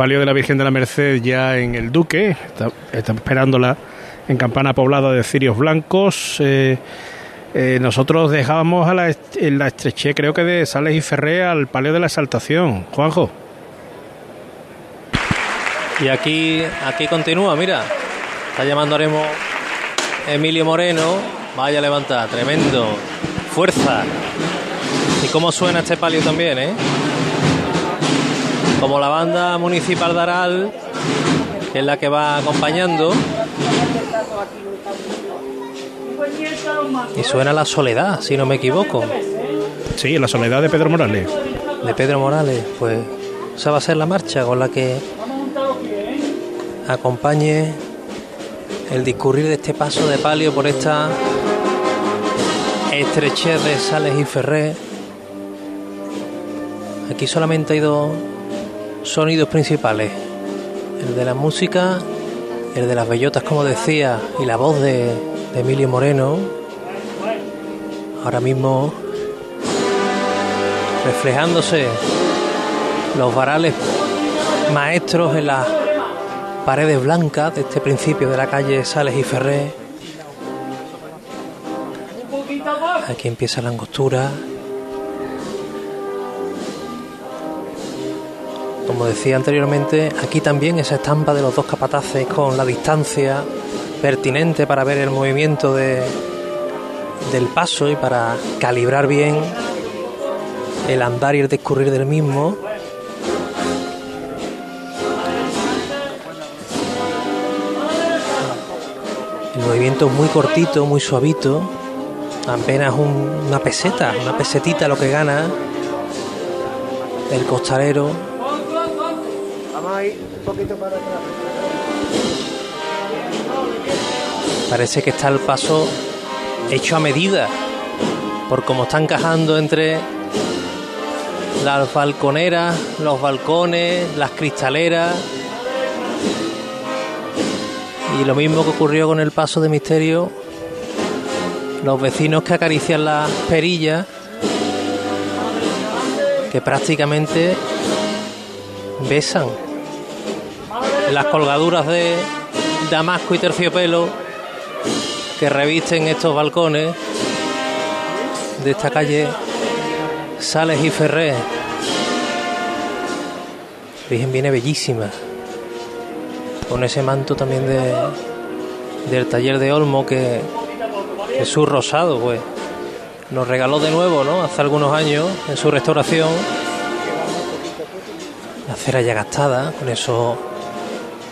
Palio de la Virgen de la Merced ya en el Duque, está, esperándola en campana poblada de cirios blancos. Eh, eh, nosotros dejábamos a la, en la estreché, creo que de Sales y Ferré, al Palio de la Exaltación. Juanjo. Y aquí, aquí continúa, mira. Está llamando mismo Emilio Moreno. Vaya a levantar, tremendo. Fuerza. Y cómo suena este palio también, ¿eh? Como la banda municipal de Aral, que es la que va acompañando. Y suena la soledad, si no me equivoco. Sí, la soledad de Pedro Morales. De Pedro Morales, pues esa va a ser la marcha con la que acompañe el discurrir de este paso de palio por esta estrechez de Sales y Ferré. Aquí solamente hay dos sonidos principales, el de la música, el de las bellotas como decía, y la voz de, Emilio Moreno. Ahora mismo reflejándose los varales maestros en las paredes blancas de este principio de la calle Sales y Ferré. Aquí empieza la angostura. Como decía anteriormente, aquí también esa estampa de los dos capataces con la distancia pertinente para ver el movimiento de, del paso y para calibrar bien el andar y el discurrir del mismo. El movimiento es muy cortito, muy suavito, apenas un- una peseta, una pesetita lo que gana el costalero. Poquito para atrás. Parece que está el paso hecho a medida, por cómo está encajando entre las balconeras, los balcones, las cristaleras. Y lo mismo que ocurrió con el paso de misterio, los vecinos que acarician las perillas, que prácticamente besan las colgaduras de damasco y terciopelo que revisten estos balcones de esta calle Sales y Ferré. Virgen viene bellísima, con ese manto también de, del taller de Olmo que Jesús Rosado, pues, nos regaló de nuevo, ¿no? Hace algunos años en su restauración. La cera ya gastada, con esos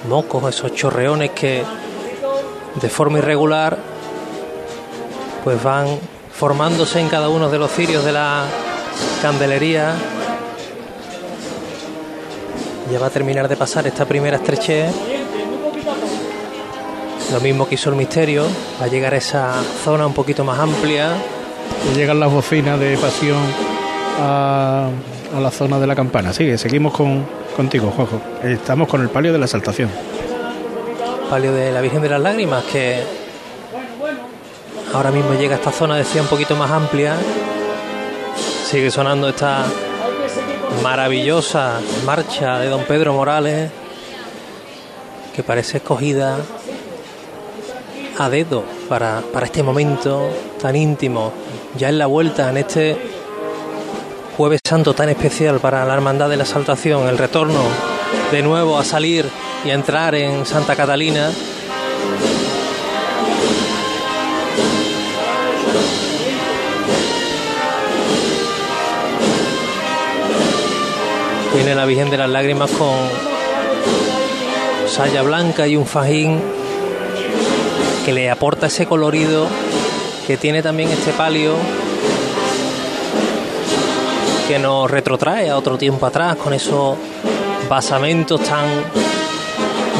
mocos, esos chorreones que de forma irregular pues van formándose en cada uno de los cirios de la candelería. Ya va a terminar de pasar esta primera estrechez. Lo mismo que hizo el misterio, va a llegar a esa zona un poquito más amplia. Y llegan las bocinas de pasión a, a la zona de la campana. Sigue, seguimos con, contigo, Juanjo. Estamos con el palio de la exaltación. palio de la Virgen de las Lágrimas, que ahora mismo llega a esta zona, decía, un poquito más amplia. Sigue sonando esta maravillosa marcha de don Pedro Morales, que parece escogida a dedo para, para este momento tan íntimo, ya en la vuelta, en este jueves santo tan especial para la Hermandad de la Saltación, el retorno de nuevo a salir y a entrar en Santa Catalina. Viene la Virgen de las Lágrimas con saya blanca y un fajín que le aporta ese colorido que tiene también este palio que nos retrotrae a otro tiempo atrás con esos basamentos tan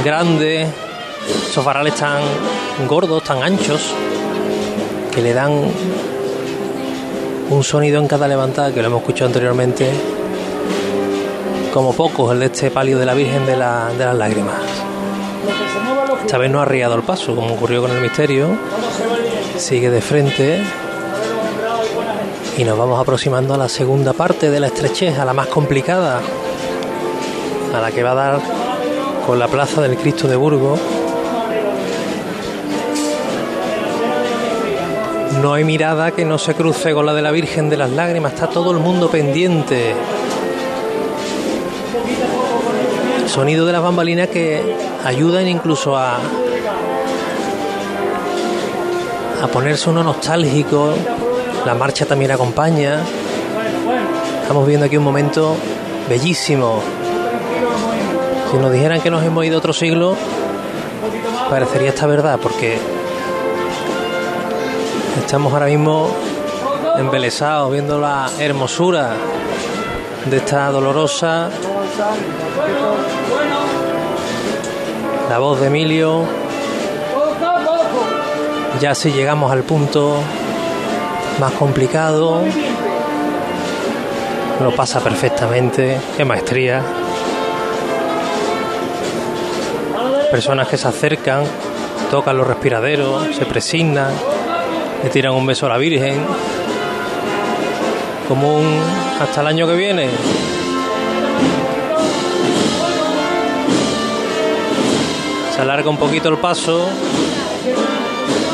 grandes, esos varales tan gordos, tan anchos, que le dan un sonido en cada levantada que lo hemos escuchado anteriormente, como pocos, el de este palio de la Virgen de, la- de las Lágrimas. Esta vez no ha arriado el paso, como ocurrió con el misterio. Sigue de frente. Y nos vamos aproximando a la segunda parte de la estrechez, a la más complicada, a la que va a dar con la plaza del Cristo de Burgos. No hay mirada que no se cruce con la de la Virgen de las Lágrimas, está todo el mundo pendiente. Sonido de las bambalinas que ayudan incluso a, a ponerse uno nostálgico. La marcha también acompaña. Estamos viendo aquí un momento bellísimo. Si nos dijeran que nos hemos ido otro siglo, parecería esta verdad, porque estamos ahora mismo embelesados viendo la hermosura de esta dolorosa. La voz de Emilio. Ya si llegamos al punto más complicado, lo pasa perfectamente, qué maestría. Personas que se acercan, tocan los respiraderos, se presignan, le tiran un beso a la Virgen, como un hasta el año que viene. Se alarga un poquito el paso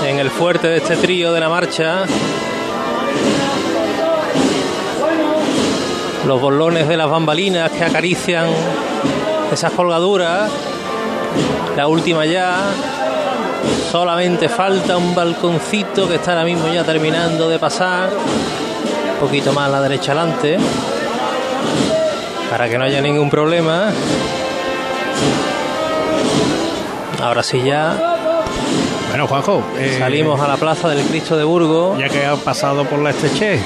en el fuerte de este trío de la marcha. Los bolones de las bambalinas que acarician esas colgaduras. La última ya. Solamente falta un balconcito que está ahora mismo ya terminando de pasar. Un poquito más a la derecha adelante. Para que no haya ningún problema. Ahora sí ya Bueno, Juanjo, eh, salimos a la plaza del Cristo de Burgos. ya que ha pasado por la estrechez,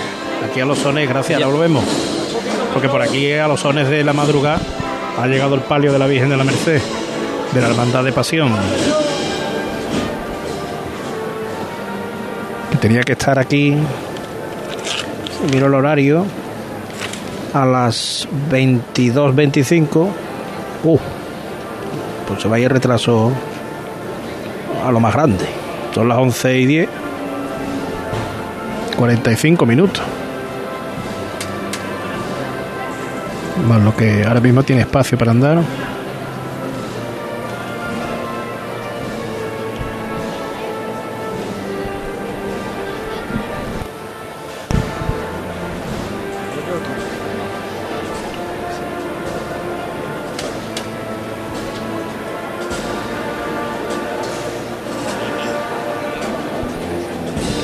aquí a los sones, gracias, Ya. ahora volvemos. Porque por aquí a los sones de la madrugada ha llegado el palio de la Virgen de la Merced, de la Hermandad de Pasión. Tenía que estar aquí, si miro el horario, a las 22.25. Uh, pues se va a ir retraso a lo más grande. Son las 11 y 10. 45 minutos. Lo que ahora mismo tiene espacio para andar.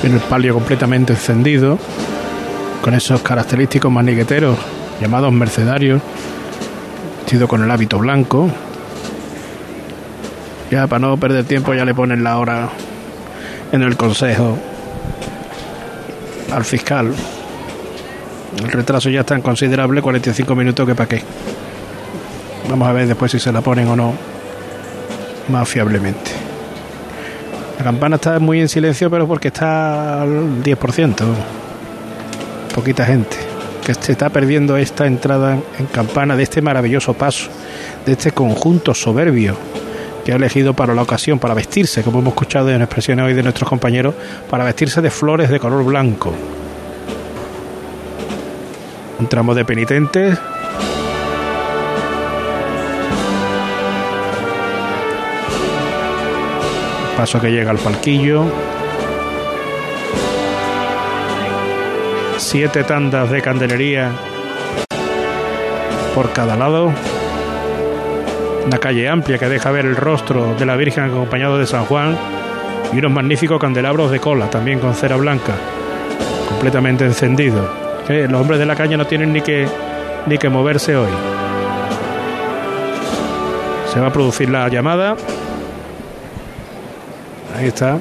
El palio completamente encendido, con esos característicos maniqueteros llamados mercenarios, vestido con el hábito blanco. Ya para no perder tiempo ya le ponen la hora en el consejo al fiscal. El retraso ya es tan considerable, 45 minutos que para qué. Vamos a ver después si se la ponen o no más fiablemente. La campana está muy en silencio, pero porque está al 10%. Poquita gente. Que se está perdiendo esta entrada en campana de este maravilloso paso, de este conjunto soberbio que ha elegido para la ocasión, para vestirse, como hemos escuchado en expresiones hoy de nuestros compañeros, para vestirse de flores de color blanco. Un tramo de penitentes. Paso que llega al palquillo. Siete tandas de candelería por cada lado. Una calle amplia que deja ver el rostro de la Virgen acompañado de San Juan y unos magníficos candelabros de cola, también con cera blanca, completamente encendidos. Eh, los hombres de la calle no tienen ni que, ni que moverse hoy. Se va a producir la llamada. Ahí está.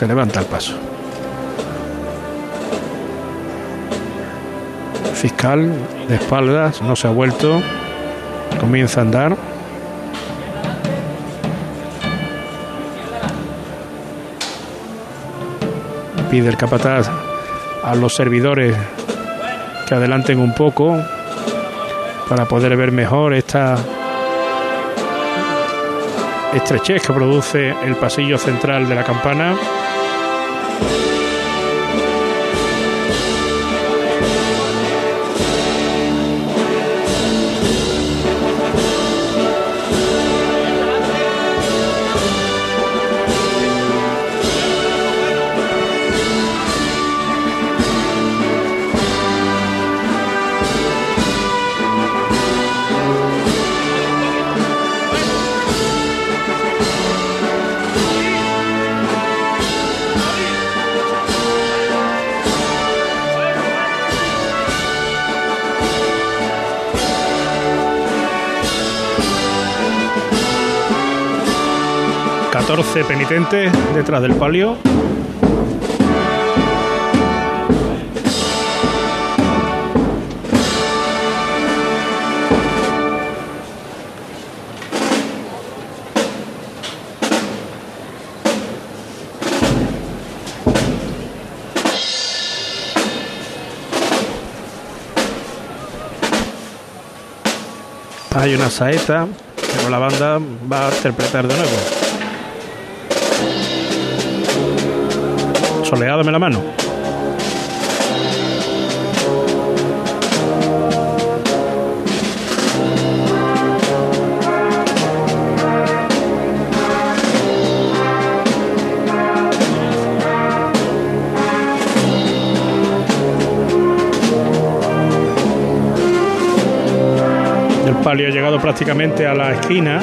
Se levanta el paso. Fiscal de espaldas, no se ha vuelto. Comienza a andar. Pide el capataz a los servidores que adelanten un poco para poder ver mejor esta estrechez que produce el pasillo central de la campana. 14 penitentes detrás del palio. Hay una saeta, pero la banda va a interpretar de nuevo. Soleádame la mano. El palio ha llegado prácticamente a la esquina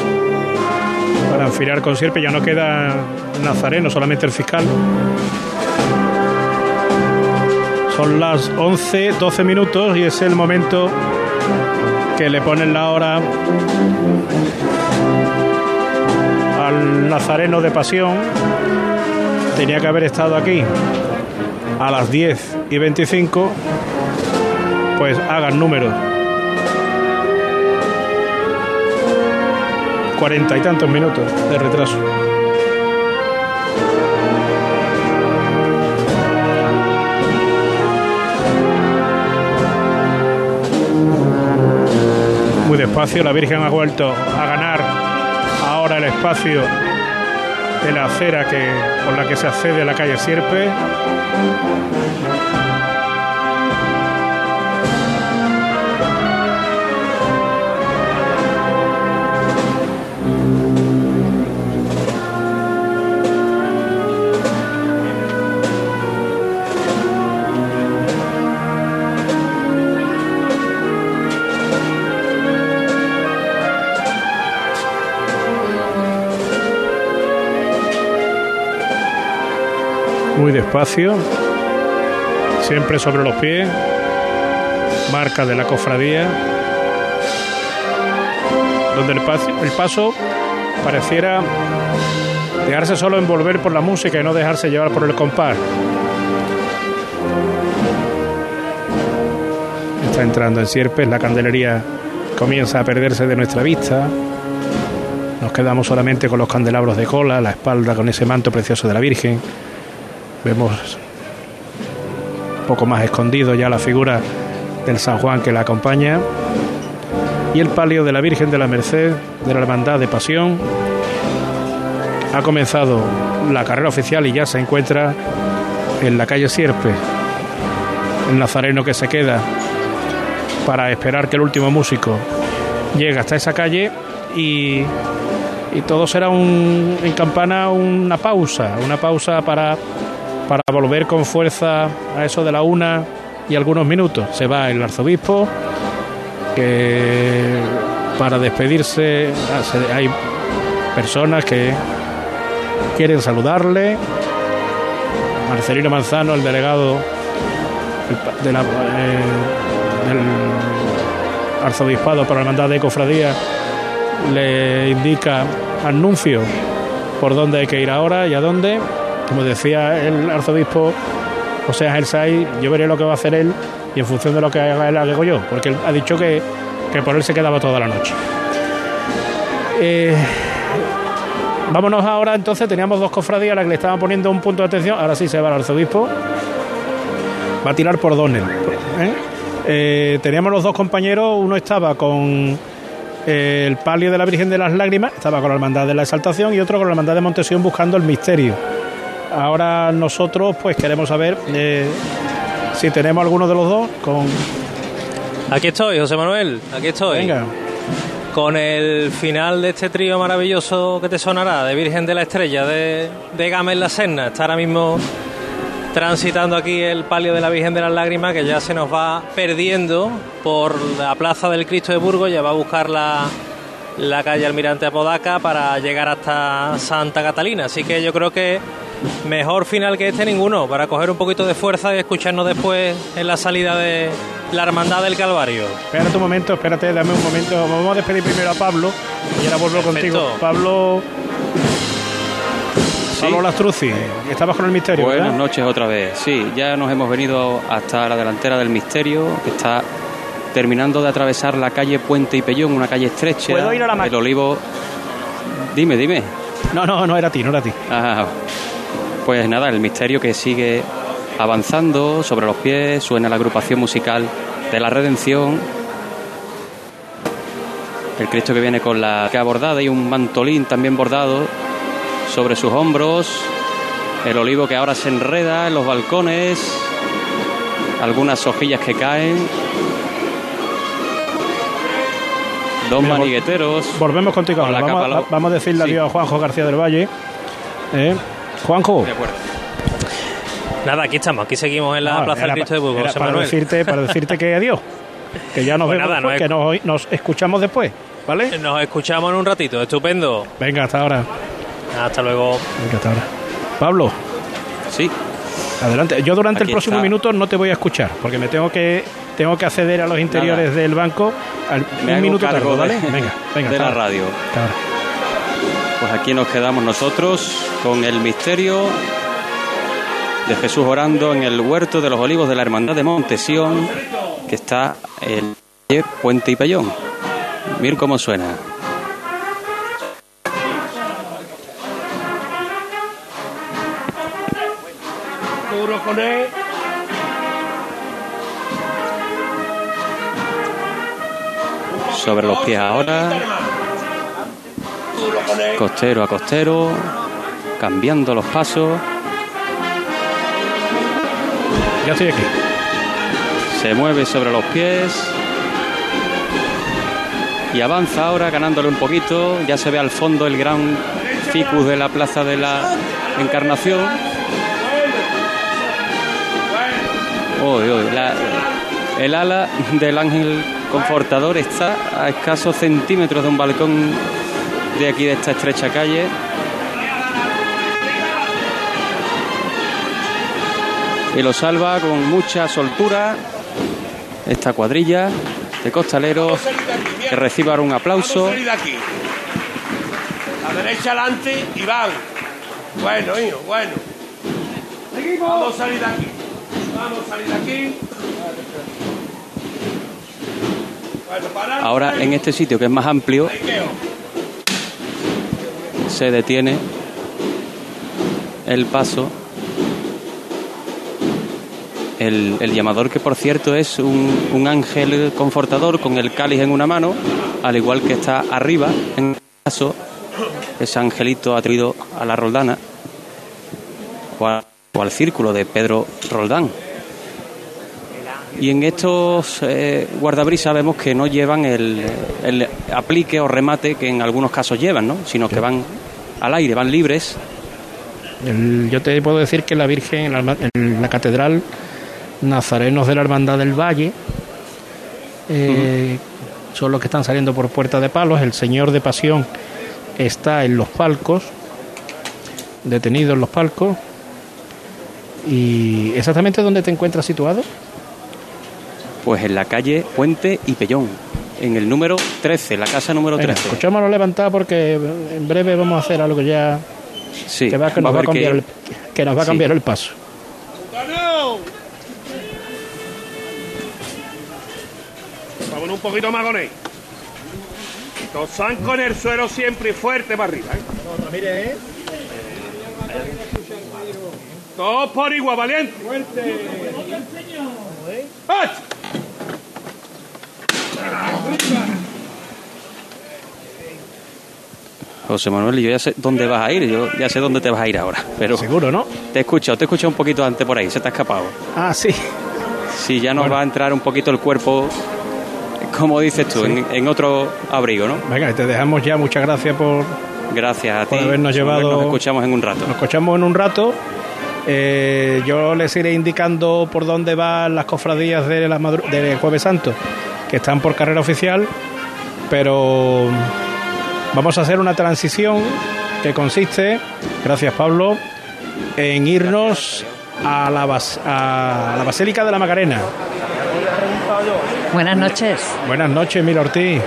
para enfilar con sierpe. Ya no queda Nazareno, solamente el fiscal. Son las 11, 12 minutos y es el momento que le ponen la hora al Nazareno de Pasión. Tenía que haber estado aquí a las 10 y 25. Pues hagan números. Cuarenta y tantos minutos de retraso. Muy despacio. La Virgen ha vuelto a ganar ahora el espacio de la acera que, por la que se accede a la calle Sierpe. Despacio, siempre sobre los pies, marca de la cofradía, donde el paso, el paso pareciera dejarse solo envolver por la música y no dejarse llevar por el compás. Está entrando en Sierpes, la candelería comienza a perderse de nuestra vista. Nos quedamos solamente con los candelabros de cola, la espalda con ese manto precioso de la Virgen Vemos un poco más escondido ya la figura del San Juan que la acompaña y el palio de la Virgen de la Merced de la Hermandad de Pasión. Ha comenzado la carrera oficial y ya se encuentra en la calle Sierpe, el nazareno que se queda para esperar que el último músico llegue hasta esa calle y, y todo será un, en campana una pausa, una pausa para para volver con fuerza a eso de la una y algunos minutos. Se va el arzobispo, que para despedirse ah, hay personas que quieren saludarle. Marcelino Manzano, el delegado el pa- de la, eh, del arzobispado para la hermandad de cofradía, le indica al nuncio por dónde hay que ir ahora y a dónde. Como decía el arzobispo José Ángel Saiz, yo veré lo que va a hacer él y en función de lo que haga él hago yo, porque él ha dicho que, que por él se quedaba toda la noche. Eh, vámonos ahora, entonces teníamos dos cofradías a las que le estaban poniendo un punto de atención, ahora sí se va el arzobispo, va a tirar por Donel. ¿eh? Eh, teníamos los dos compañeros, uno estaba con el palio de la Virgen de las Lágrimas, estaba con la Hermandad de la Exaltación y otro con la Hermandad de Montesión buscando el misterio. Ahora nosotros pues queremos saber eh, si tenemos alguno de los dos con... Aquí estoy, José Manuel, aquí estoy. Venga, Con el final de este trío maravilloso que te sonará, de Virgen de la Estrella, de, de Gama en la Serna. Está ahora mismo transitando aquí el palio de la Virgen de las Lágrimas, que ya se nos va perdiendo por la Plaza del Cristo de Burgos, ya va a buscar la, la calle Almirante Apodaca para llegar hasta Santa Catalina. Así que yo creo que mejor final que este ninguno, para coger un poquito de fuerza y escucharnos después en la salida de la Hermandad del Calvario. espérate un momento, espérate, dame un momento. Vamos a despedir primero a Pablo y ahora vuelvo Perfecto. contigo. Pablo... Pablo Lastruzzi, estabas con el misterio, Buenas ¿verdad? noches otra vez. Sí, ya nos hemos venido hasta la delantera del misterio, que está terminando de atravesar la calle Puente y Pellón, una calle estrecha. ¿Puedo ir a la El olivo. Dime, dime. No, no, no era a ti, no era a ti. Ah, pues nada, el misterio que sigue avanzando sobre los pies, suena la agrupación musical de la Redención. El Cristo que viene con la que bordada y un mantolín también bordado sobre sus hombros. El olivo que ahora se enreda en los balcones. Algunas hojillas que caen. Dos Mira, manigueteros. Volvemos contigo Con Vamos, vamos a decirle adiós a Juanjo García del Valle. ¿Eh? Juanjo. De acuerdo. Nada, aquí estamos, aquí seguimos en la Plaza del Cristo de Burgos, José para Manuel. decirte, para decirte que adiós. Que ya nos Pues vemos nada, después, no que nos, nos escuchamos después. ¿Vale? Nos escuchamos en un ratito, estupendo. Venga, hasta ahora. Hasta luego. Venga, hasta ahora. Pablo, Sí, adelante. Yo durante Aquí el próximo está. minuto no te voy a escuchar, porque me tengo que tengo que acceder a los interiores del banco al, me un minuto tarde, ¿vale? de, Venga, venga. de la radio. hasta ahora. Pues aquí nos quedamos nosotros con el misterio de Jesús orando en el huerto de los olivos de la Hermandad de Montesión, que está en calle Puente y Pellón. Mir cómo suena. Duro con él. Sobre los pies ahora. Costero a costero, cambiando los pasos. Ya estoy aquí. Se mueve sobre los pies. Y avanza ahora ganándole un poquito. Ya se ve al fondo el gran ficus de la Plaza de la Encarnación. Uy, la- el ala del ángel confortador está a escasos centímetros de un balcón de aquí de esta estrecha calle. Y lo salva con mucha soltura esta cuadrilla de costaleros que reciba ahora un aplauso. Vamos a salir de aquí. La derecha adelante y van. Bueno, hijo, bueno. Vamos a salir de aquí. Vamos a salir de aquí. Ahora en este sitio que es más amplio se detiene el paso. El, llamador que por cierto es un, ángel confortador con el cáliz en una mano, al igual que está arriba en el paso, ese angelito atribuido a la Roldana o, o al círculo de Pedro Roldán. Y en estos eh, guardabrisas vemos que no llevan el, el aplique o remate que en algunos casos llevan, ¿no? sino que van al aire, van libres. El- yo te puedo decir que la Virgen en la, alma- en la catedral Nazarenos de la Hermandad del Valle eh, son los que están saliendo por Puerta de Palos. El Señor de Pasión está en los palcos, detenido en los palcos. ¿Y exactamente dónde te encuentras situado? Pues en la calle Puente y Pellón, en el número 13, la casa número Venga, 13. escuchémoslo levantar porque en breve vamos a hacer algo ya Sí, que, va, que nos va a cambiar, que- el, que nos va a Sí. cambiar el paso. Vámonos un poquito más con él. Tosan con el suelo siempre y fuerte para arriba. ¿eh? Todos por igual, valiente. Fuerte. José Manuel, yo ya sé dónde vas a ir, yo ya sé dónde te vas a ir ahora, pero Seguro, ¿no? te he escuchado, te he escuchado un poquito antes por ahí, se te ha escapado. Ah, sí. Si ya nos va a entrar un poquito el cuerpo, como dices tú, en, en otro abrigo, ¿no? Venga, te dejamos ya. Muchas gracias por. Gracias a Por ti. habernos llevado- Nos escuchamos en un rato. Nos escuchamos en un rato. Eh, yo les iré indicando por dónde van las cofradías de la de Jueves Santo, que están por carrera oficial, pero vamos a hacer una transición que consiste, gracias Pablo, en irnos a la, bas- a la Basílica de la Macarena. Buenas noches. Buenas noches, Mil Ortiz.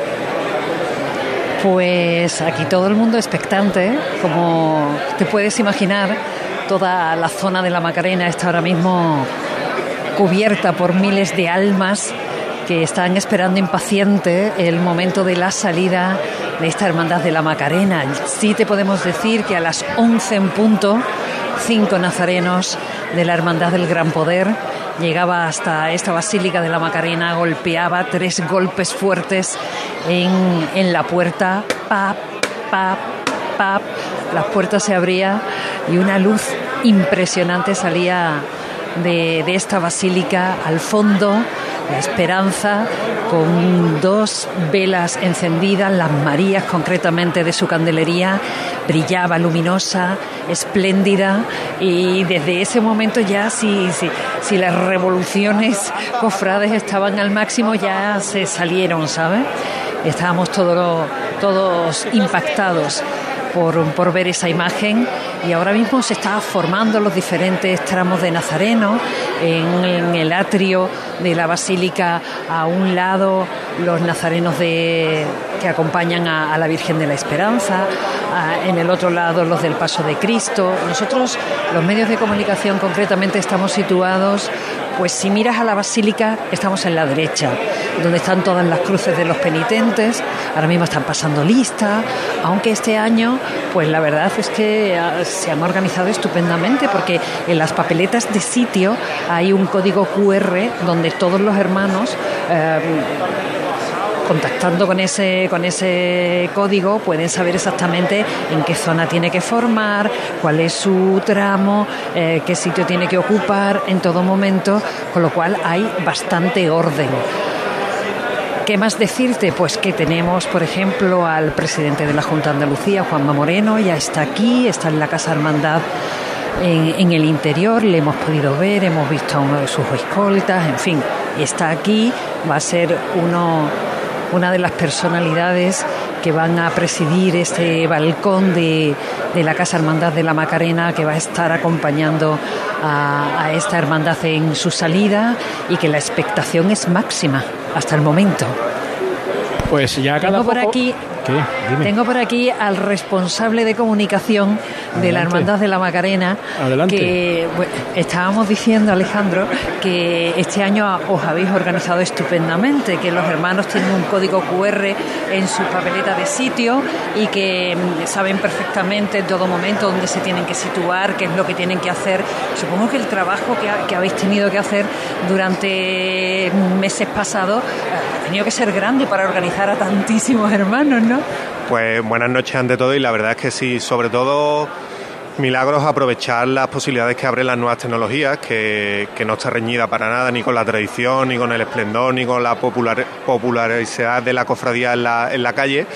Pues aquí todo el mundo expectante, como te puedes imaginar, toda la zona de la Macarena está ahora mismo cubierta por miles de almas que están esperando impaciente el momento de la salida de esta hermandad de la Macarena. Sí te podemos decir que a las 11 en punto, cinco nazarenos de la hermandad del Gran Poder llegaba hasta esta basílica de la Macarena, golpeaba tres golpes fuertes en, en la puerta, pap, pap, pap, las puertas se abrían y una luz impresionante salía de, de esta basílica al fondo, la esperanza, con dos velas encendidas, las Marías concretamente de su candelería, brillaba luminosa, espléndida, y desde ese momento ya si, si, las revoluciones cofrades estaban al máximo, ya se salieron, ¿sabes? Estábamos todos, todos impactados por, por ver esa imagen y ahora mismo se está formando los diferentes tramos de Nazareno en, el atrio de la basílica a un lado los nazarenos de, que acompañan a, la Virgen de la Esperanza en el otro lado los del Paso de Cristo. Nosotros los medios de comunicación concretamente estamos situados pues si miras a la basílica estamos en la derecha donde están todas las cruces de los penitentes. Ahora mismo están pasando lista aunque este año pues la verdad es que ah, se han organizado estupendamente porque en las papeletas de sitio hay un código QR donde todos los hermanos eh, contactando con ese, con ese código pueden saber exactamente en qué zona tiene que formar, cuál es su tramo, eh, qué sitio tiene que ocupar en todo momento, con lo cual hay bastante orden. ¿Qué más decirte? Pues que tenemos, por ejemplo, al presidente de la Junta de Andalucía, Juanma Moreno, ya está aquí, está en la Casa Hermandad en, el interior, le hemos podido ver, hemos visto a uno de sus escoltas, en fin, está aquí, va a ser uno, una de las personalidades que van a presidir este balcón de, de la Casa Hermandad de la Macarena, que va a estar acompañando a, a esta hermandad en su salida y que la expectación es máxima hasta el momento. Pues ya cada Tengo por poco- aquí ¿Qué? Dime. Tengo por aquí al responsable de comunicación de la. Hermandad de la Macarena. Adelante. Que bueno, estábamos diciendo, Alejandro, que este año os habéis organizado estupendamente, que los hermanos tienen un código QR en su papeleta de sitio y que mm, saben perfectamente en todo momento dónde se tienen que situar, qué es lo que tienen que hacer. Supongo que el trabajo que, ha- que habéis tenido que hacer durante meses pasados eh, ha tenido que ser grande para organizar a tantísimos hermanos, ¿no? Pues buenas noches ante todo y la verdad es que sí, sobre todo Milagros aprovechar las posibilidades que abren las nuevas tecnologías, que, que no está reñida para nada ni con la tradición, ni con el esplendor, ni con la popular, popularidad de la cofradía en la, en la calle.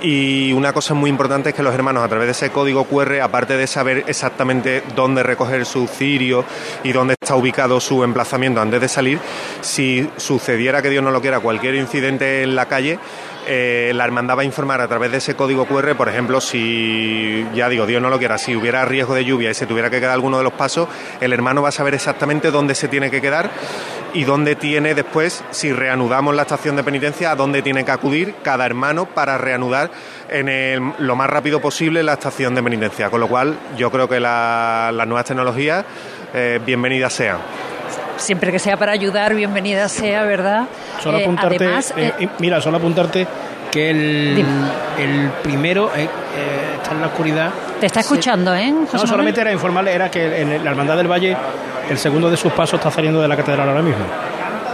Y una cosa muy importante es que los hermanos, a través de ese código QR, aparte de saber exactamente dónde recoger su cirio y dónde está ubicado su emplazamiento antes de salir, si sucediera que Dios no lo quiera cualquier incidente en la calle, eh, la hermandad va a informar a través de ese código QR, por ejemplo, si, ya digo, Dios no lo quiera, si hubiera riesgo de lluvia y se tuviera que quedar alguno de los pasos, el hermano va a saber exactamente dónde se tiene que quedar y dónde tiene después, si reanudamos la estación de penitencia, a dónde tiene que acudir cada hermano para reanudar en lo más rápido posible la estación de penitencia. Con lo cual, yo creo que las nuevas tecnologías, eh, bienvenidas sean siempre que sea para ayudar, bienvenida sea, ¿verdad? Solo eh, apuntarte, eh, eh, mira, solo apuntarte que el, el primero está en la oscuridad. Te está escuchando, ¿eh? no, solamente era informarle, era que en la Hermandad del Valle el segundo de sus pasos está saliendo de la catedral ahora mismo.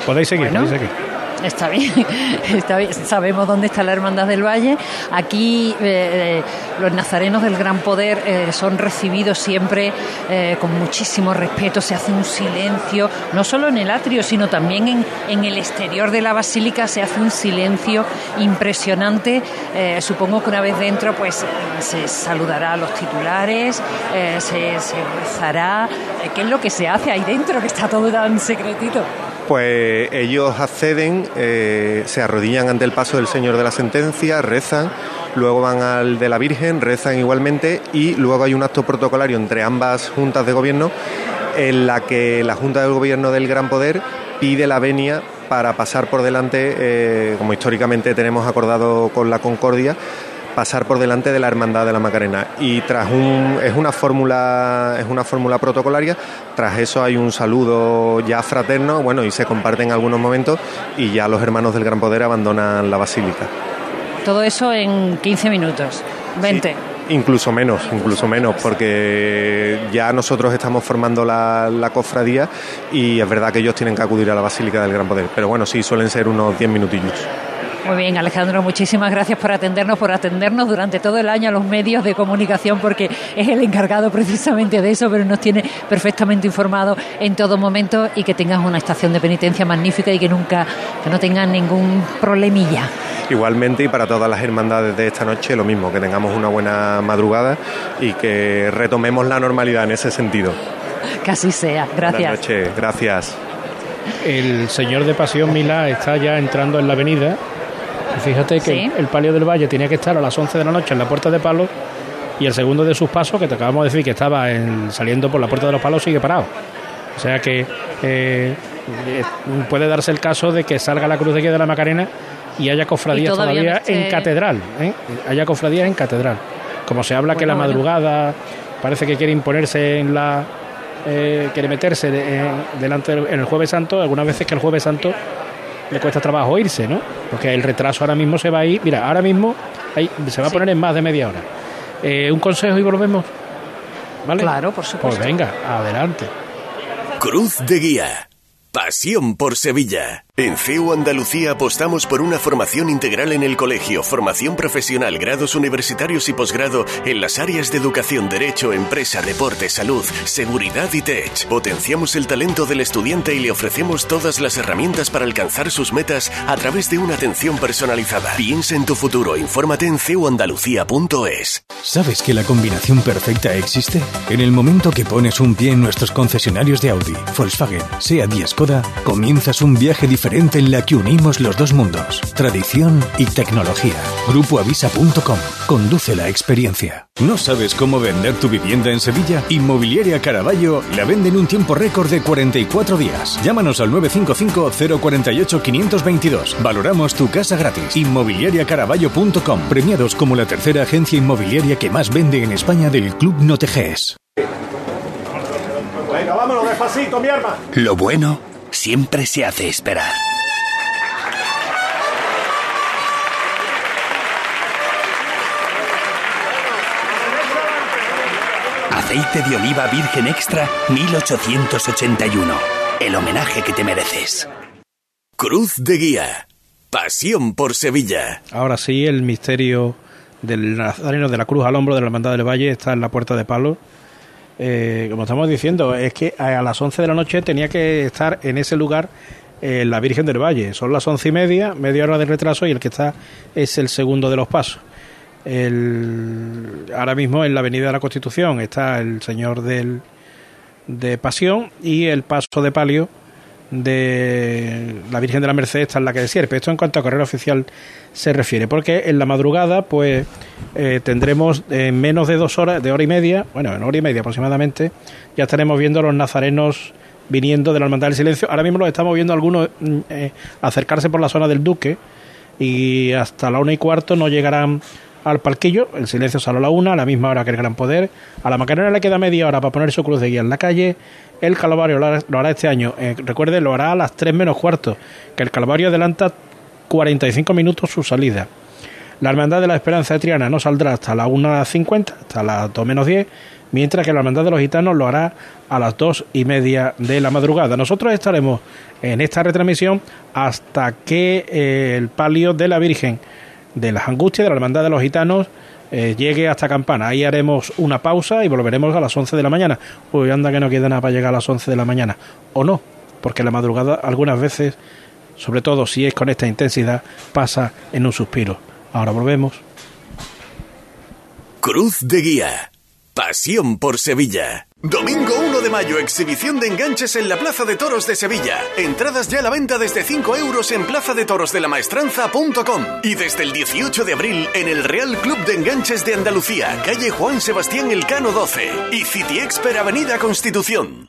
Podéis seguir, podéis seguir. Está bien, está bien, sabemos dónde está la Hermandad del Valle. Aquí eh, eh, los nazarenos del Gran Poder eh, son recibidos siempre con muchísimo respeto, se hace un silencio, no solo en el atrio, sino también en, en el exterior de la basílica se hace un silencio impresionante. supongo que una vez dentro pues se saludará a los titulares, se, se rezará. ¿Qué es lo que se hace ahí dentro, que está todo tan secretito? Pues ellos acceden, eh, se arrodillan ante el paso del Señor de la Sentencia, rezan, luego van al de la Virgen, rezan igualmente y luego hay un acto protocolario entre ambas juntas de gobierno en la que la Junta del Gobierno del Gran Poder pide la venia para pasar por delante, eh, como históricamente tenemos acordado con la Concordia, pasar por delante de la Hermandad de la Macarena. Y tras un, es una fórmula, es una fórmula protocolaria, tras eso hay un saludo ya fraterno, bueno, y se comparten algunos momentos y ya los hermanos del Gran Poder abandonan la basílica. Todo eso en 15 minutos, 20. Incluso menos, incluso menos, porque ya nosotros estamos formando la, la, cofradía y es verdad que ellos tienen que acudir a la Basílica del Gran Poder. Pero bueno, sí, suelen ser unos 10 minutillos. Muy bien, Alejandro, muchísimas gracias por atendernos, por atendernos durante todo el año a los medios de comunicación, porque es el encargado precisamente de eso, pero nos tiene perfectamente informado en todo momento y que tengas una estación de penitencia magnífica y que nunca, que no tengan ningún problemilla. Igualmente y para todas las hermandades de esta noche lo mismo, que tengamos una buena madrugada y que retomemos la normalidad en ese sentido. Que así sea, gracias. Buenas noches, gracias. El señor de Pasión Milá está ya entrando en la avenida Fíjate que el palio del Valle tenía que estar a las 11 de la noche en la puerta de palos y el segundo de sus pasos, que te acabamos de decir que estaba saliendo por la puerta de los palos, sigue parado. O sea que eh, eh, puede darse el caso de que salga la cruz de guía de la Macarena y haya cofradías todavía, en catedral. ¿eh? Haya cofradías en catedral. Como se habla que la madrugada parece que quiere imponerse en la. quiere meterse delante en el Jueves Santo, algunas veces que el Jueves Santo le cuesta trabajo irse, ¿no? Porque el retraso ahora mismo se va a ir. Mira, ahora mismo ahí, se va a poner en más de media hora. Eh, un consejo y volvemos. ¿Vale? Claro, por supuesto. Pues venga, adelante. Cruz de Guía. Pasión por Sevilla. En CEU Andalucía apostamos por una formación integral en el colegio, formación profesional, grados universitarios y posgrado en las áreas de educación, derecho, empresa, deporte, salud, seguridad y tech. Potenciamos el talento del estudiante y le ofrecemos todas las herramientas para alcanzar sus metas a través de una atención personalizada. Piensa en tu futuro, infórmate en ceuandalucía.es. ¿Sabes que la combinación perfecta existe? En el momento que pones un pie en nuestros concesionarios de Audi, Volkswagen, SEAT y Skoda, comienzas un viaje diferente en la que unimos los dos mundos, tradición y tecnología. Grupoavisa.com. Conduce la experiencia. ¿No sabes cómo vender tu vivienda en Sevilla? Inmobiliaria Caraballo la vende en un tiempo récord de 44 días. Llámanos al 955 048 522. Valoramos tu casa gratis. Inmobiliariacaraballo.com. Premiados como la tercera agencia inmobiliaria que más vende en España del Club Noteges. Venga, vámonos despacito, mi arma. Lo bueno siempre se hace esperar. Aceite de oliva virgen extra 1881. El homenaje que te mereces. Cruz de Guía. Pasión por Sevilla. Ahora sí, el misterio del Nazareno de la Cruz al hombro de la Hermandad del Valle está en la Puerta de Palo eh, como estamos diciendo, es que a las 11 de la noche tenía que estar en ese lugar eh, la Virgen del Valle. Son las once y media, media hora de retraso y el que está es el segundo de los pasos. El, ahora mismo en la Avenida de la Constitución está el Señor del, de Pasión y el paso de palio de la Virgen de la Merced está en la que de Sierpe. Esto en cuanto a carrera oficial se refiere, porque en la madrugada pues eh, tendremos en menos de dos horas, de hora y media, bueno, en hora y media aproximadamente, ya estaremos viendo a los nazarenos viniendo de la Hermandad del Silencio. Ahora mismo los estamos viendo algunos mm, eh, acercarse por la zona del Duque y hasta la una y cuarto no llegarán al palquillo, el silencio sale a la una, a la misma hora que el Gran Poder, a la Macarena le queda media hora para poner su cruz de guía en la calle, el Calvario lo hará, este año, eh, recuerde, lo hará a las tres menos cuarto, que el Calvario adelanta 45 minutos su salida. La Hermandad de la Esperanza de Triana no saldrá hasta las 1.50, hasta las 2 menos 10, mientras que la Hermandad de los Gitanos lo hará a las dos y media de la madrugada. Nosotros estaremos en esta retransmisión hasta que eh, el palio de la Virgen de las Angustias de la Hermandad de los Gitanos eh, llegue hasta Campana. Ahí haremos una pausa y volveremos a las 11 de la mañana. Uy, anda que no queda nada para llegar a las 11 de la mañana. O no, porque la madrugada algunas veces, sobre todo si es con esta intensidad, pasa en un suspiro. Ahora volvemos. Cruz de Guía. Pasión por Sevilla. Domingo 1 de mayo, exhibición de enganches en la Plaza de Toros de Sevilla. Entradas ya a la venta desde 5 euros en plazadetorosdelamaestranza.com y desde el 18 de abril en el Real Club de Enganches de Andalucía, calle Juan Sebastián Elcano 12 y City Expert Avenida Constitución.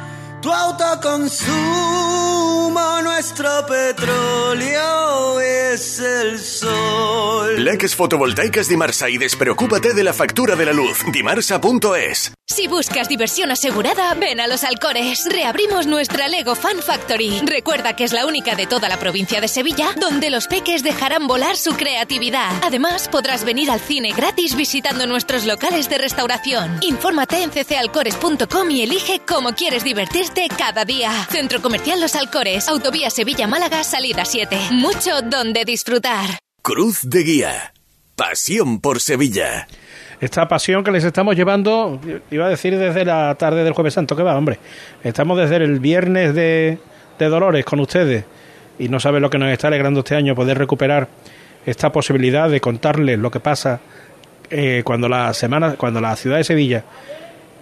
Tu autoconsumo, nuestro petróleo es el sol. Leques fotovoltaicas Dimarsa y despreocúpate de la factura de la luz. Dimarsa.es Si buscas diversión asegurada, ven a Los Alcores. Reabrimos nuestra Lego Fan Factory. Recuerda que es la única de toda la provincia de Sevilla donde los peques dejarán volar su creatividad. Además, podrás venir al cine gratis visitando nuestros locales de restauración. Infórmate en ccalcores.com y elige cómo quieres divertirte cada día. Centro Comercial Los Alcores, Autovía Sevilla-Málaga, salida 7. Mucho donde disfrutar. Cruz de Guía. Pasión por Sevilla. Esta pasión que les estamos llevando, iba a decir desde la tarde del Jueves Santo, que va, hombre. Estamos desde el viernes de, de Dolores con ustedes y no sabe lo que nos está alegrando este año poder recuperar esta posibilidad de contarles lo que pasa eh, cuando la semana, cuando la ciudad de Sevilla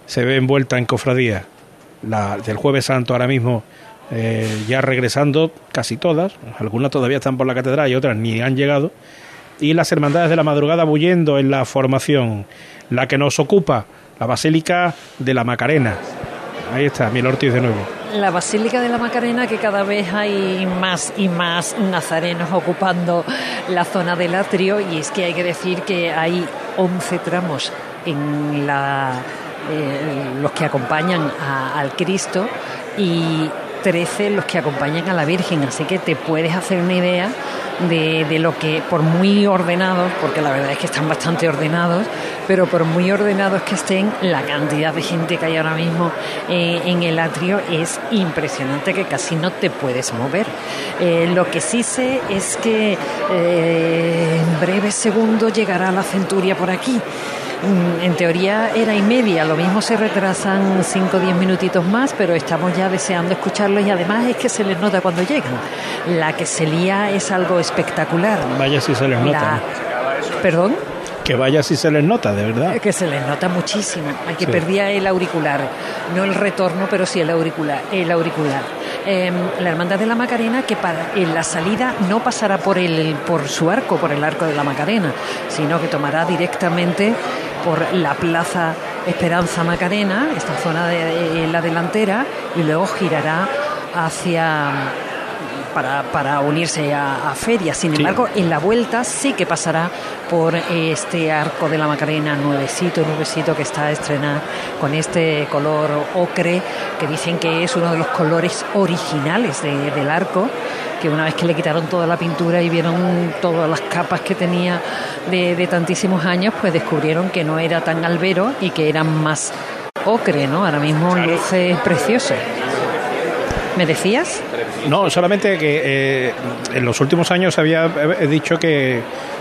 se ve envuelta en cofradía la, del jueves santo ahora mismo eh, ya regresando casi todas, algunas todavía están por la catedral y otras ni han llegado, y las hermandades de la madrugada bullendo en la formación, la que nos ocupa, la Basílica de la Macarena. Ahí está, Mil Ortiz de nuevo. La Basílica de la Macarena, que cada vez hay más y más nazarenos ocupando la zona del atrio, y es que hay que decir que hay 11 tramos en la eh, los que acompañan al Cristo y 13 los que acompañan a la Virgen. Así que te puedes hacer una idea de, lo que, por muy ordenados, porque la verdad es que están bastante ordenados, pero por muy ordenados que estén, la cantidad de gente que hay ahora mismo eh, en el atrio es impresionante que casi no te puedes mover. Eh, lo que sí sé es que en breve segundo llegará la centuria por aquí. Mm, en teoría era y media, lo mismo se retrasan 5 o 10 minutitos más, pero estamos ya deseando escucharlos y además es que se les nota cuando llegan. La que se lía es algo espectacular. Vaya si se les nota. ¿Perdón? Que vaya si se les nota, de verdad. Que se les nota muchísimo. Hay que perdía el auricular. No el retorno, pero sí el auricular. El auricular. Em, la Hermandad de la Macarena, que para en la salida no pasará por, el, por su arco, por el arco de la Macarena, sino que tomará directamente por la Plaza Esperanza Macarena, esta zona de, la delantera, y luego girará hacia para, para unirse a, a ferias. Sin embargo, en la vuelta sí que pasará por este arco de la Macarena nuevecito, nuevecito que está a estrenar con este color ocre que dicen que es uno de los colores originales de- del arco que una vez que le quitaron toda la pintura y vieron todas las capas que tenía de, de tantísimos años, pues descubrieron que no era tan albero y que era más ocre, ¿no? Ahora mismo luce precioso. ¿Me decías? No, solamente que eh, en los últimos años había dicho que,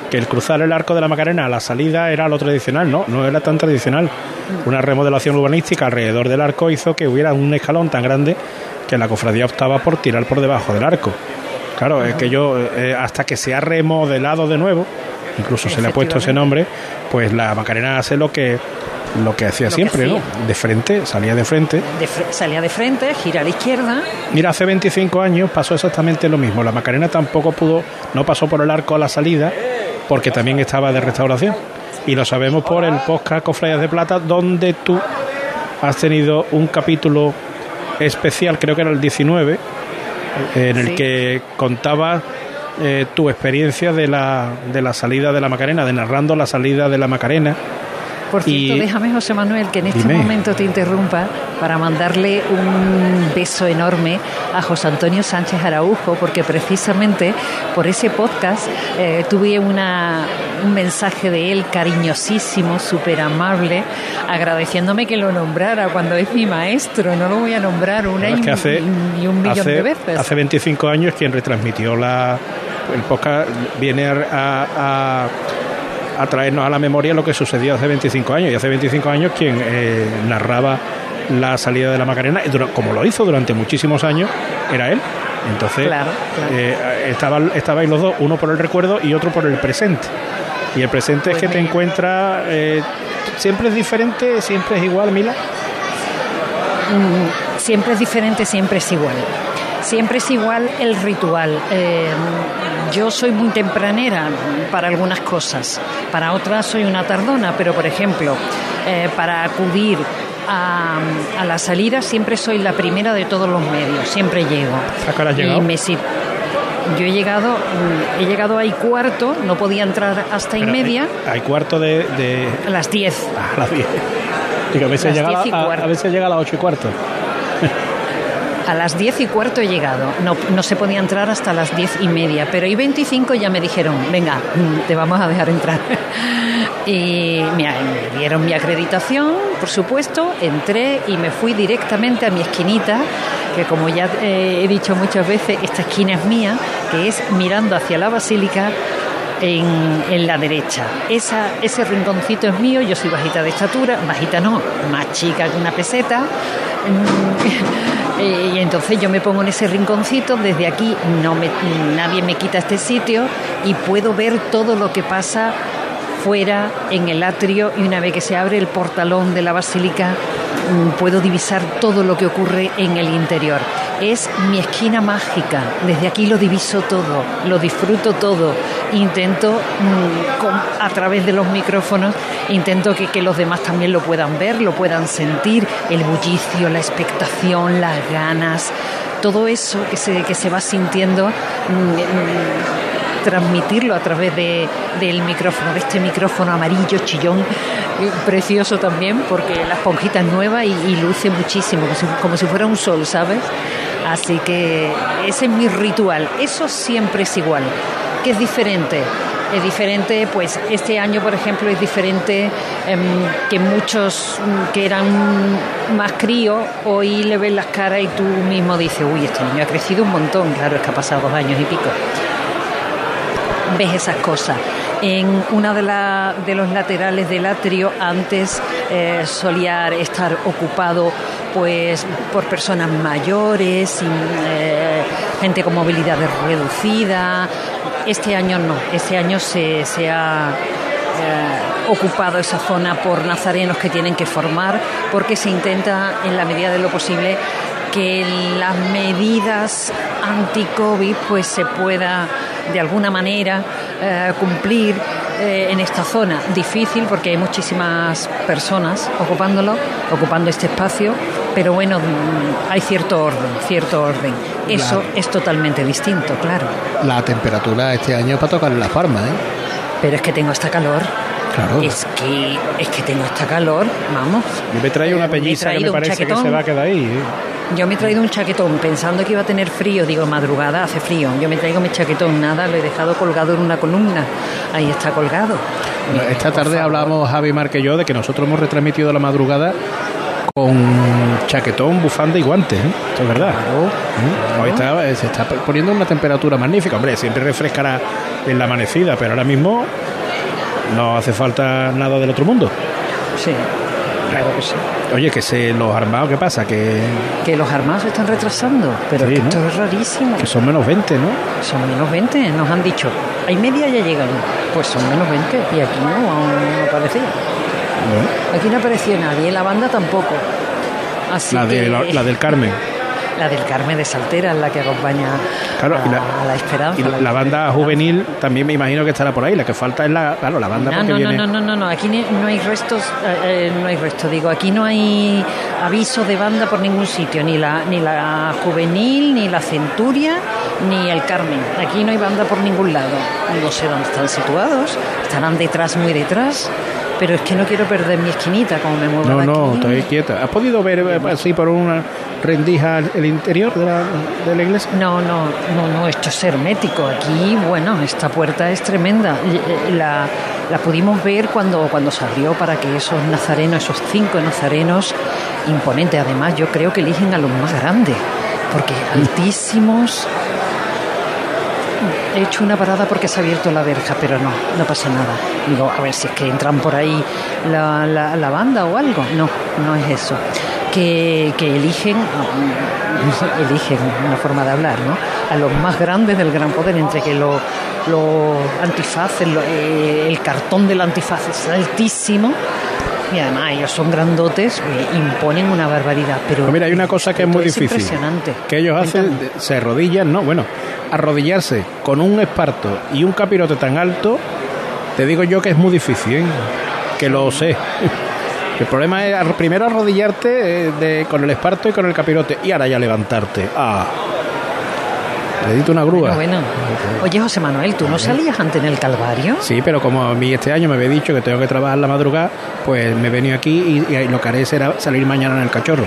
que el cruzar el arco de la Macarena a la salida era lo tradicional, no, no era tan tradicional. Una remodelación urbanística alrededor del arco hizo que hubiera un escalón tan grande que la cofradía optaba por tirar por debajo del arco. Claro, es que yo, eh, hasta que se ha remodelado de nuevo, incluso se le ha puesto ese nombre, pues la Macarena hace lo que lo que hacía Lo que siempre, ¿no? De frente, salía de frente. De fre- salía de frente, gira a la izquierda. Mira, hace 25 años pasó exactamente lo mismo. La Macarena tampoco pudo, no pasó por el arco a la salida, porque también estaba de restauración. Y lo sabemos por el podcast Cofradías de Plata, donde tú has tenido un capítulo especial, creo que era el 19, en el Sí. que contaba eh, tu experiencia de la, de la salida de la Macarena, de narrando la salida de la Macarena. Por cierto, Y- déjame, José Manuel, que en este Dime. momento te interrumpa para mandarle un beso enorme a José Antonio Sánchez Araujo, porque precisamente por ese podcast eh, tuve una, un mensaje de él cariñosísimo, súper amable, agradeciéndome que lo nombrara cuando es mi maestro. No lo voy a nombrar una y, hace, y un millón hace, de veces. hace 25 años quien retransmitió la, el podcast viene a, a- a traernos a la memoria lo que sucedió hace 25 años. Y hace 25 años quien eh, narraba la salida de la Macarena, como lo hizo durante muchísimos años, era él. Entonces, Claro, claro. eh, estaban, estabais los dos, uno por el recuerdo y otro por el presente. Y el presente es Pues que te encuentras, eh, siempre es diferente, siempre es igual, Mila. Mm, siempre es diferente, siempre es igual. Siempre es igual el ritual. Eh, yo soy muy tempranera para algunas cosas, para otras soy una tardona, pero por ejemplo, eh, para acudir a, a la salida siempre soy la primera de todos los medios, siempre llego. ¿A qué hora has Y llegado? me yo he llegado, he llegado ahí cuarto, no podía entrar hasta y media, Hay, cuarto de, de- a las 10. a las 10. Digo, a veces, Las llega a, 10 y cuarto. a veces llega a las 8 y cuarto. A las diez y cuarto he llegado. No, no se podía entrar hasta las diez y media, pero y 25 ya me dijeron, venga, mm, te vamos a dejar entrar. Y me, me dieron mi acreditación, por supuesto, entré y me fui directamente a mi esquinita, que como ya eh, he dicho muchas veces, esta esquina es mía, que es mirando hacia la basílica en, en la derecha. Esa, ese rinconcito es mío, yo soy bajita de estatura, bajita no, más chica que una peseta. Mm, eh, Y entonces yo me pongo en ese rinconcito, desde aquí no me, nadie me quita este sitio y puedo ver todo lo que pasa fuera en el atrio y una vez que se abre el portalón de la basílica puedo divisar todo lo que ocurre en el interior. Es mi esquina mágica, desde aquí lo diviso todo, lo disfruto todo, intento mm, a través de los micrófonos, intento que, los demás también lo puedan ver, lo puedan sentir, el bullicio, la expectación, las ganas, todo eso que se, que se va sintiendo. mm, mm, transmitirlo a través de, del micrófono, de este micrófono amarillo chillón, precioso también, porque la esponjita es nueva y, luce muchísimo, como si, como si fuera un sol, ¿sabes? Así que ese es mi ritual, eso siempre es igual, que es diferente. Es diferente, pues este año, por ejemplo, es diferente em, que muchos mm, que eran más críos, hoy le ves las caras y tú mismo dices, uy, este niño ha crecido un montón, claro, es que ha pasado dos años y pico ves esas cosas. En una de, los laterales del atrio antes eh, solía estar ocupado pues por personas mayores, eh, gente con movilidad reducida. Este año no, este año se, se ha eh, ocupado esa zona por nazarenos que tienen que formar porque se intenta en la medida de lo posible que las medidas anti-COVID pues se pueda de alguna manera eh, cumplir eh, en esta zona. Difícil porque hay muchísimas personas ocupándolo, ocupando este espacio, Pero bueno, mm, hay cierto orden, cierto orden. Eso es totalmente distinto, claro. La temperatura este año para tocar en las palmas, ¿eh? Pero es que tengo esta calor. Claro. Es que, es que tengo esta calor, vamos. Yo me traigo una Me pelliza que me traído un parece que se va a quedar ahí. ¿eh? Yo me he traído un chaquetón pensando que iba a tener frío. Digo, madrugada hace frío. Yo me traigo mi chaquetón, nada, lo he dejado colgado en una columna. Ahí está colgado. Esta tarde hablamos Javi Marque y yo de que nosotros hemos retransmitido la madrugada con chaquetón, bufanda y guantes. ¿eh? Esto es verdad. ¿Eh? Hoy está- eh, se está poniendo una temperatura magnífica. Hombre, siempre refrescará en la amanecida, pero ahora mismo no hace falta nada del otro mundo. Sí, claro que sí. Oye, que se los armados, ¿qué pasa? Que, Que los armados se están retrasando. Pero Sí, es que ¿no? esto es rarísimo. que son menos 20, ¿no? Son menos 20, nos han dicho. Hay media ya llegan. Pues son menos 20. Y aquí no, aún no aparecía. Aquí no apareció nadie, la banda tampoco. Así La, de, que- la, la del Carmen. La del Carmen de Saltera, la que acompaña Claro, a, y la- a la Esperanza. Y la, la banda juvenil también me imagino que estará por ahí. La que falta es la, claro, la banda No, porque no, no, viene... no, no, no, no, aquí no hay restos, eh, eh, no hay restos, digo, aquí no hay aviso de banda por ningún sitio, ni la, ni la juvenil, ni la centuria, ni el Carmen. Aquí no hay banda por ningún lado. No sé dónde están situados, estarán detrás, muy detrás, pero es que no quiero perder mi esquinita, como me muevo No, no, estoy quieta. ¿Has podido ver eh, así por una rendija el interior de la, de la iglesia? No, no, no, no, esto es hermético. Aquí, bueno, esta puerta es tremenda. Eh, La, la pudimos ver cuando, cuando se abrió para que esos nazarenos, esos cinco nazarenos imponentes, además yo creo que eligen a los más grandes, porque altísimos. He hecho una parada porque se ha abierto la verja, pero no, no pasa nada. Digo, a ver si es que entran por ahí la, la, banda o algo. No, no es eso. Que, que eligen, eligen, una forma de hablar, ¿no? A los más grandes del gran poder, entre que los los antifaces, lo- eh, el cartón del antifaz es altísimo. Y además ellos son grandotes, eh, imponen una barbaridad. Pero Pues mira, hay una cosa que es muy es difícil. impresionante. Que ellos hacen, se arrodillan, no, bueno, arrodillarse con un esparto y un capirote tan alto, te digo yo que es muy difícil, ¿eh? que lo sé. El problema es primero arrodillarte eh, de- con el esparto y con el capirote y ahora ya levantarte. Ah, necesito una grúa. Bueno, bueno. Oye, José Manuel, ¿tú no salías antes en el Calvario? Sí, pero como a mí este año me había dicho que tengo que trabajar la madrugada, pues me he venido aquí y, y lo que haré será salir mañana en el cachorro.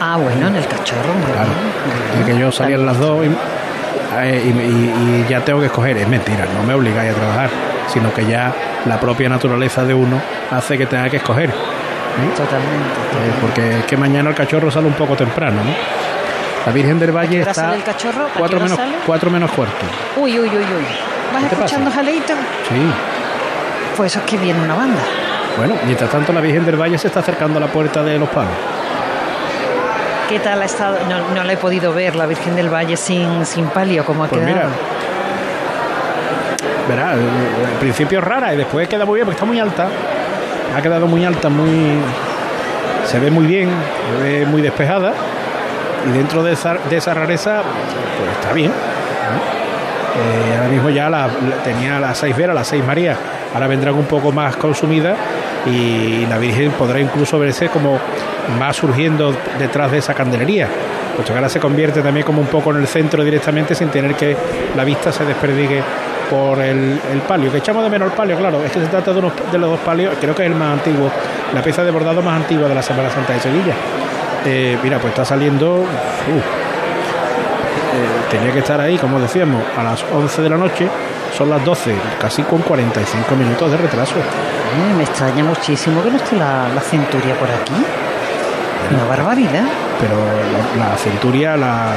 Ah, bueno, en el cachorro. Claro. que yo salía a las dos y, eh, y- ya tengo que escoger. Es mentira, no me obligáis a trabajar, sino que ya la propia naturaleza de uno hace que tenga que escoger. ¿eh? Totalmente. Eh, porque es que mañana el cachorro sale un poco temprano, ¿no? La Virgen del Valle está sale el cachorro? ¿A qué cuatro hora menos, sale? cuatro menos cuarto. Uy, uy, uy, uy. ¿Vas ¿Qué te escuchando jaleito? Sí. Pues eso es que viene una banda. Bueno, mientras tanto la Virgen del Valle se está acercando a la puerta de los palos. ¿Qué tal ha estado? No, no la he podido ver, la Virgen del Valle sin, sin palio, como ha Pues quedado. mira, verá, al principio es rara y después queda muy bien porque está muy alta. Ha quedado muy alta, muy se ve muy bien, se ve muy despejada y dentro de esa, de esa rareza pues está bien. Eh, ahora mismo ya la, la- tenía las seis veras, las seis Marías, ahora vendrán un poco más consumidas y la Virgen podrá incluso verse como más surgiendo detrás de esa candelería, puesto que ahora se convierte también como un poco en el centro directamente sin tener que la vista se desperdigue por el, el palio, que echamos de menos el palio, claro, es que se trata de, unos, de los dos palios, creo que es el más antiguo, la pieza de bordado más antigua de la Semana Santa de Sevilla. Eh, mira, pues está saliendo, uh, eh, tenía que estar ahí, como decíamos, a las 11 de la noche, son las 12, casi con 45 minutos de retraso. Eh, me extraña muchísimo que no esté la, la centuria por aquí. Una barbaridad. Pero la, la centuria, la,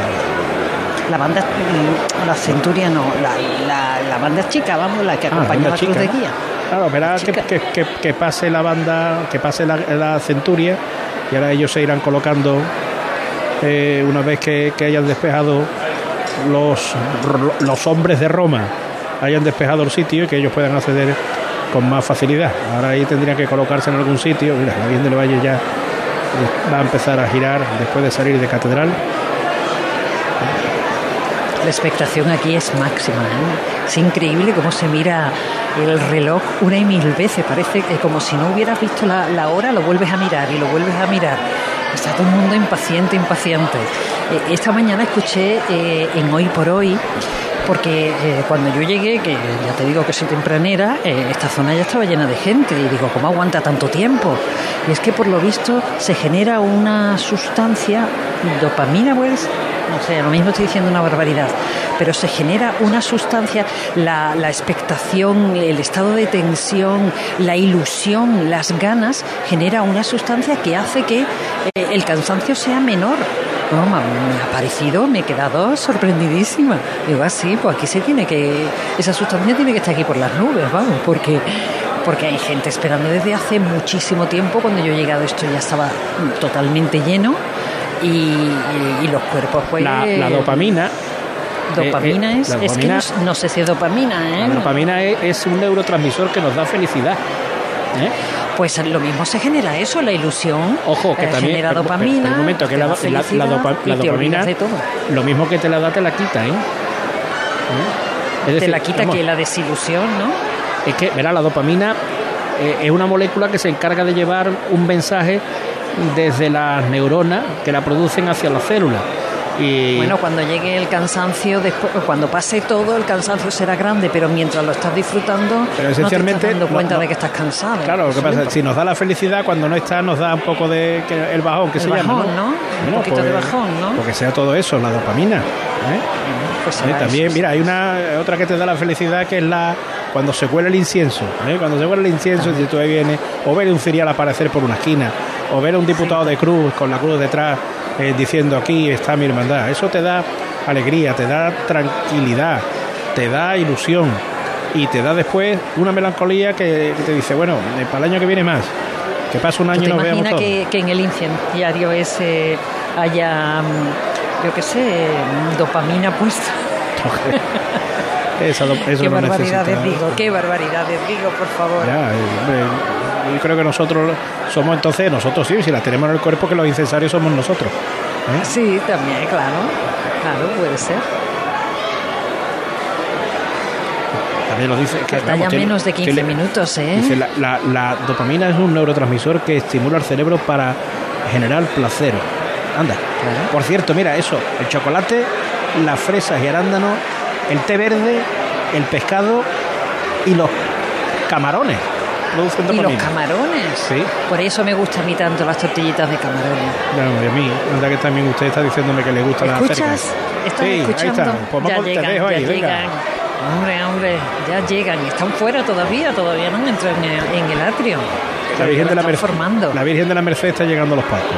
La banda, mm, la centuria no, la, la, la banda chica, vamos, la que Ah, acompaña banda a cruz de guía. Claro, verá que, que- que- que pase la banda, que pase la, la centuria y ahora ellos se irán colocando eh, una vez que, que hayan despejado los, los hombres de Roma, hayan despejado el sitio y que ellos puedan acceder con más facilidad. Ahora ahí tendrían que colocarse en algún sitio. Mira, la Virgen del Valle ya va a empezar a girar después de salir de catedral. La expectación aquí es máxima. ¿eh? Es increíble cómo se mira el reloj una y mil veces. Parece que como si no hubieras visto la, hora, lo vuelves a mirar y lo vuelves a mirar. Está todo el mundo impaciente, impaciente. Eh, esta mañana escuché eh, en Hoy por Hoy, porque eh, cuando yo llegué, que ya te digo que soy tempranera, esta zona ya estaba llena de gente y digo, ¿cómo aguanta tanto tiempo? Y es que por lo visto se genera una sustancia, dopamina, pues, no sé, lo mismo estoy diciendo una barbaridad, pero se genera una sustancia, la, expectación, el estado de tensión, la ilusión, las ganas, genera una sustancia que hace que eh, el cansancio sea menor. No, me ha parecido, me he quedado sorprendidísima. Digo, así, pues aquí se tiene que. Esa sustancia tiene que estar aquí por las nubes, vamos, porque. Porque hay gente esperando desde hace muchísimo tiempo. Cuando yo he llegado, esto ya estaba totalmente lleno. Y, y- y los cuerpos, pues. La, la dopamina. Dopamina eh, eh, es. que no, sé si es dopamina, ¿eh? La dopamina es, es un neurotransmisor que nos da felicidad. ¿eh? Pues lo mismo se genera eso, la ilusión. Ojo, que eh, también. genera pero- dopamina. pero un momento, que la, dopa- dopamina. de todo. Lo mismo que te la da, te la quita, ¿eh? ¿Eh? Es te decir, la quita vamos, que la desilusión, ¿no? Es que, verá, la dopamina eh, es una molécula que se encarga de llevar un mensaje desde las neuronas que la producen hacia las células. Y Bueno, cuando llegue el cansancio, después, cuando pase todo, el cansancio será grande, pero mientras lo estás disfrutando, Pero no esencialmente, te estás dando no- cuenta no- de que estás cansado. Claro, lo que pasa si nos da la felicidad, cuando no está, nos da un poco de que- el bajón, que El se llama. bajón, ¿no? Un poquito de bajón, ¿no? Porque sea todo eso, la dopamina. ¿eh? Pues Eh, también, eso, mira, hay una otra que te da la felicidad que es la cuando se huele el incienso. ¿eh? Cuando se huele el incienso, y tú ahí vienes, o ver un cereal aparecer por una esquina, o ver a un diputado de cruz con la cruz detrás eh, diciendo aquí está mi hermandad. Eso te da alegría, te da tranquilidad, te da ilusión y te da después una melancolía que, que te dice, bueno, eh, para el año que viene más. Que pase un ¿Tú año y nos veamos todos. que, que en el incendiario ese haya, mm, yo qué sé, mm, dopamina puesta? Eso, eso qué no barbaridades necesita- digo, qué barbaridades digo, por favor. Ya, eh, yo creo que nosotros somos entonces, nosotros sí, si las tenemos en el cuerpo, que los incensarios somos nosotros. ¿eh? Sí, también, claro. Claro, puede ser. También lo dice. Que, Está vamos, ya tiene- menos de 15 tiene- minutos, ¿eh? Dice, la, la- la dopamina es un neurotransmisor que estimula el cerebro para generar placer. Anda. Por cierto, mira, eso, el chocolate, las fresas y arándanos, el té verde, el pescado y los camarones producen Y los camarones. Sí. Por eso me gustan a mí tanto las tortillitas de camarones. No, y a mí, anda que también usted está diciéndome que le gusta la ¿Escuchas? cerca. ¿Estás sí, escuchando? ahí está. Pues ya vamos, te llegan, dejo ahí, ya venga. llegan. Hombre, hombre, ya llegan. Y están fuera todavía, todavía no han entrado en el, en el atrio. La Virgen, de la, Merced, formando. la Virgen de la Merced está llegando a los palcos.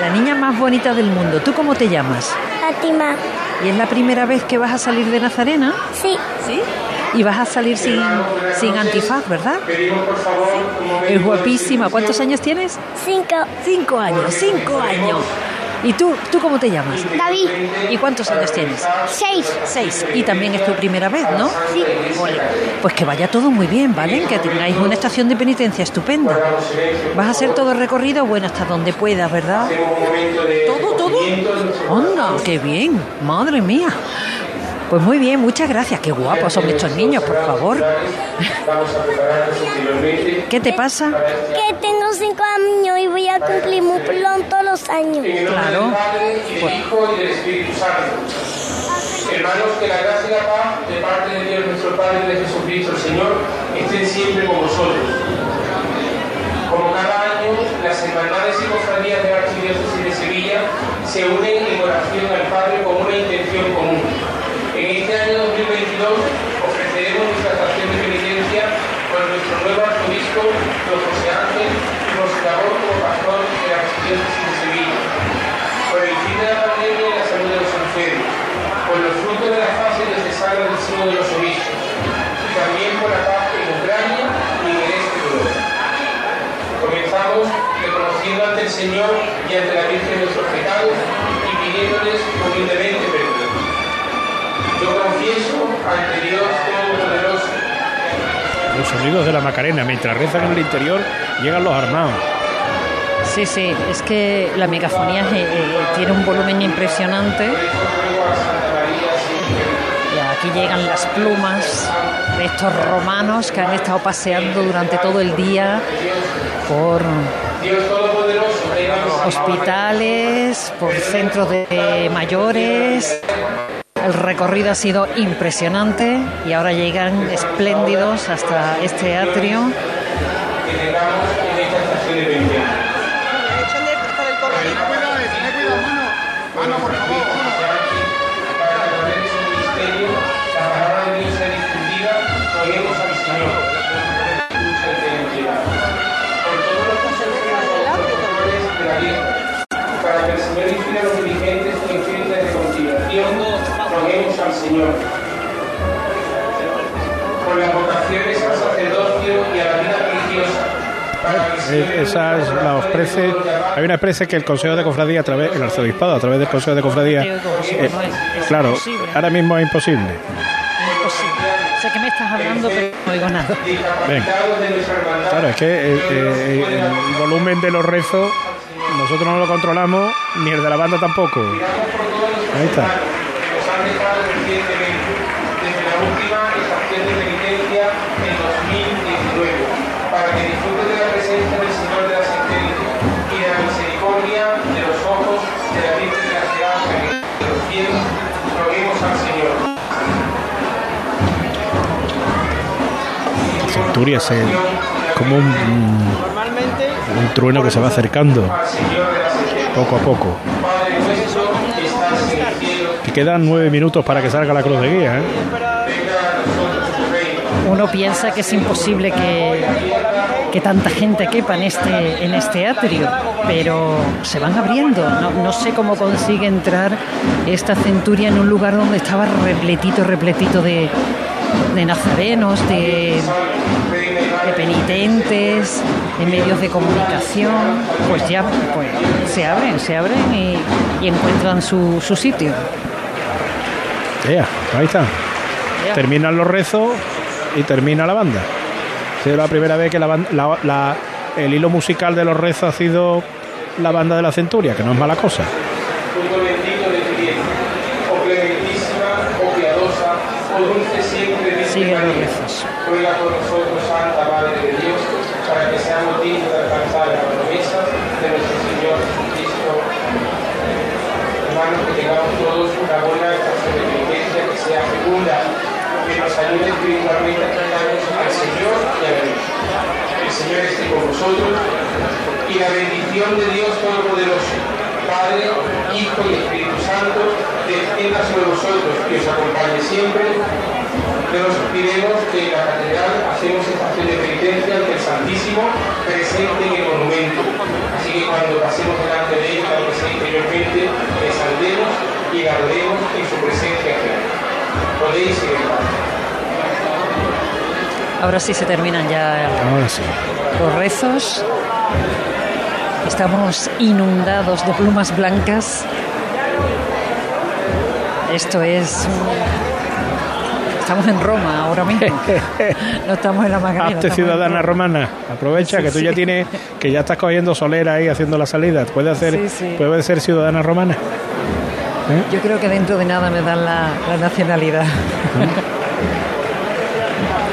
La niña más bonita del mundo. ¿Tú cómo te llamas? Fátima. ¿Y es la primera vez que vas a salir de Nazarena? Sí. ¿Sí? Y vas a salir sin, sin antifaz, ¿verdad? Es guapísima. ¿Cuántos años tienes? Cinco. Cinco años, cinco años. ¿Y tú, tú cómo te llamas? David. ¿Y cuántos años tienes? Seis. Seis. Y también es tu primera vez, ¿no? Sí. Ole. Pues que vaya todo muy bien, ¿vale? Que tengáis una estación de penitencia estupenda. Vas a hacer todo el recorrido, bueno, hasta donde puedas, ¿verdad? ¿Todo, todo? ¡Onda! ¡Qué bien! ¡Madre mía! Pues muy bien, muchas gracias. Qué guapos son estos niños, por favor. ¿Qué te pasa? Que tengo cinco años y voy a cumplir muy pronto los años. Claro. y del Hijo y del Espíritu Santo. Hermanos, que la gracia y la paz de parte de Dios nuestro Padre y de Jesucristo el Señor estén siempre con vosotros. Como cada año, las hermandades y cofradías de la Archidiócesis de Sevilla se unen en oración al Padre con una intención común. En este año 2022 ofreceremos nuestra estación de penitencia con nuestro nuevo arzobispo, don José Ángel, y por su labor como pastor de la Archidiócesis de Sevilla por el fin de la pandemia y la salud de los enfermos, por los frutos de la fase necesaria del signo de los obispos, y también por la paz en Ucrania y en el este de. Comenzamos reconociendo ante el Señor y ante la Virgen nuestros pecados y pidiéndoles humildemente perdón. Los sonidos de la Macarena, mientras rezan en el interior, llegan los armados. Sí, sí, es que la megafonía eh, eh, tiene un volumen impresionante. Y aquí llegan las plumas de estos romanos que han estado paseando durante todo el día por, hospitales, por centros de mayores. El recorrido ha sido impresionante y ahora llegan espléndidos hasta este atrio. Esa es la ofrece. Hay una expresa que el Consejo de Cofradía, a través, el arzobispado, a través del Consejo de Cofradía. eh, claro, ahora mismo es imposible. Sé que me estás hablando, pero no oigo nada. Ven. Claro, es que eh, eh, el volumen de los rezos nosotros no lo controlamos, ni el de la banda tampoco. Ahí está. Centurias es como un, un trueno que se va acercando poco a poco. Que quedan nueve minutos para que salga la cruz de guía. ¿eh? Uno piensa que es imposible que, que tanta gente quepa en este, en este atrio, pero se van abriendo. No, no sé cómo consigue entrar esta centuria en un lugar donde estaba repletito, repletito de, de nazarenos, de penitentes, de medios de comunicación. Pues ya pues, se abren, se abren y, y encuentran su, su sitio. Ya, ahí está. Terminan los rezos y termina la banda. Ha sido la primera vez que la, la- la- el hilo musical de los rezos ha sido la banda de la centuria, que no es mala cosa. de Siguen los rezos. Nosotros, Santa Madre de Dios, para que seamos dignos de alcanzar las promesas de nuestro Señor Jesucristo. Hermanos, que tengamos todos una buena estación de penitencia que sea segunda, que nos ayude espiritualmente a acercarnos al Señor y a Virgen. El Señor esté con vosotros y la bendición de Dios Todopoderoso, Padre, Hijo y Espíritu Santo, descienda sobre vosotros y os acompañe siempre. Nos pidemos que en la catedral hacemos estación de penitencia ante el Santísimo presente en el monumento. Así que cuando pasemos delante de él, aunque sea interiormente, le saludemos y adoremos en su presencia real. Podéis ir en paz. Ahora sí se terminan ya Ahora sí. los rezos. Estamos inundados de plumas blancas. Esto es. Estamos en Roma ahora mismo. No estamos en la Macarena. Hazte ciudadana Roma. romana. Aprovecha Sí, que tú sí. ya tienes, que ya estás cogiendo solera ahí haciendo la salida. Puede hacer, Sí, ser ciudadana romana. ¿Eh? Yo creo que dentro de nada me dan la, la nacionalidad.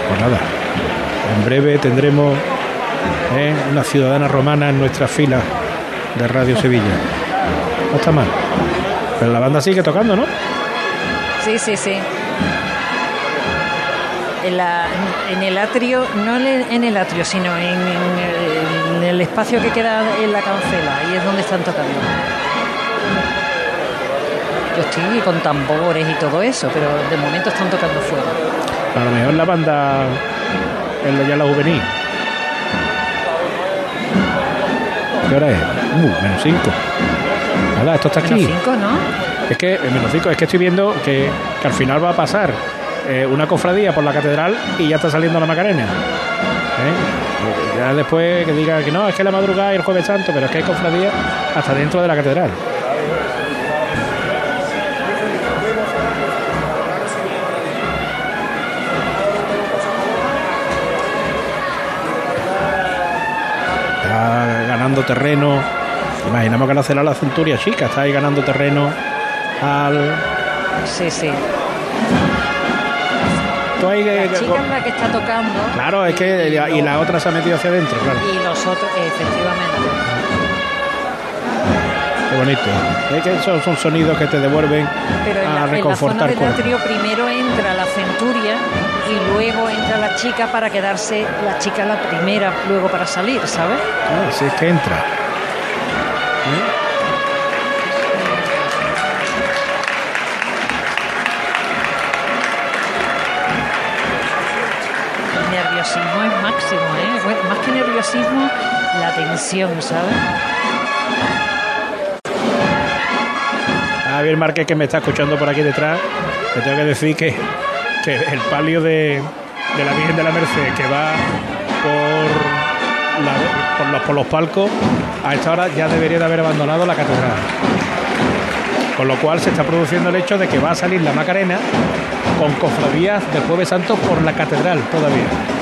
Pues nada. En breve tendremos ¿eh? una ciudadana romana en nuestra fila de Radio Sevilla. No está mal. Pero la banda sigue tocando, ¿no? Sí, sí, sí. En, la- en el atrio, no en el- atrio, sino en, en el, en el espacio que queda en la cancela, ahí es donde están tocando. Yo estoy con tambores y todo eso, pero de momento están tocando fuera. A lo mejor la banda en la, ya la juvenil. ¿Qué hora es? Uh, menos 5. Nada, esto está aquí. Menos ¿no? Es que, eh, menos cinco, es que estoy viendo que, que al final va a pasar eh, una cofradía por la catedral y ya está saliendo la Macarena. ¿Eh? Ya después que diga que no, es que la madrugada y el jueves santo, pero es que hay cofradía hasta dentro de la catedral. Está ganando terreno. Imaginamos que la será la centuria chica, está ahí ganando terreno al. Sí, sí. Tú ahí que- La chica es la que está tocando. Claro, es que y la otra se ha metido hacia adentro, claro. Y los otros, efectivamente. bonito. Es que esos son sonidos que te devuelven Pero en a la, en la zona reconfortar del atrio primero entra la centuria y luego entra la chica para quedarse la chica la primera luego para salir, ¿sabes? Ah, si es que entra. La tensión, ¿sabes? Javier Márquez que me está escuchando por aquí detrás, le tengo que decir que, que el palio de, de la Virgen de la Merced que va por, por, los, por los palcos, a esta hora ya debería de haber abandonado la catedral. Con lo cual se está produciendo el hecho de que va a salir la Macarena con cofradías del Jueves Santo por la catedral todavía.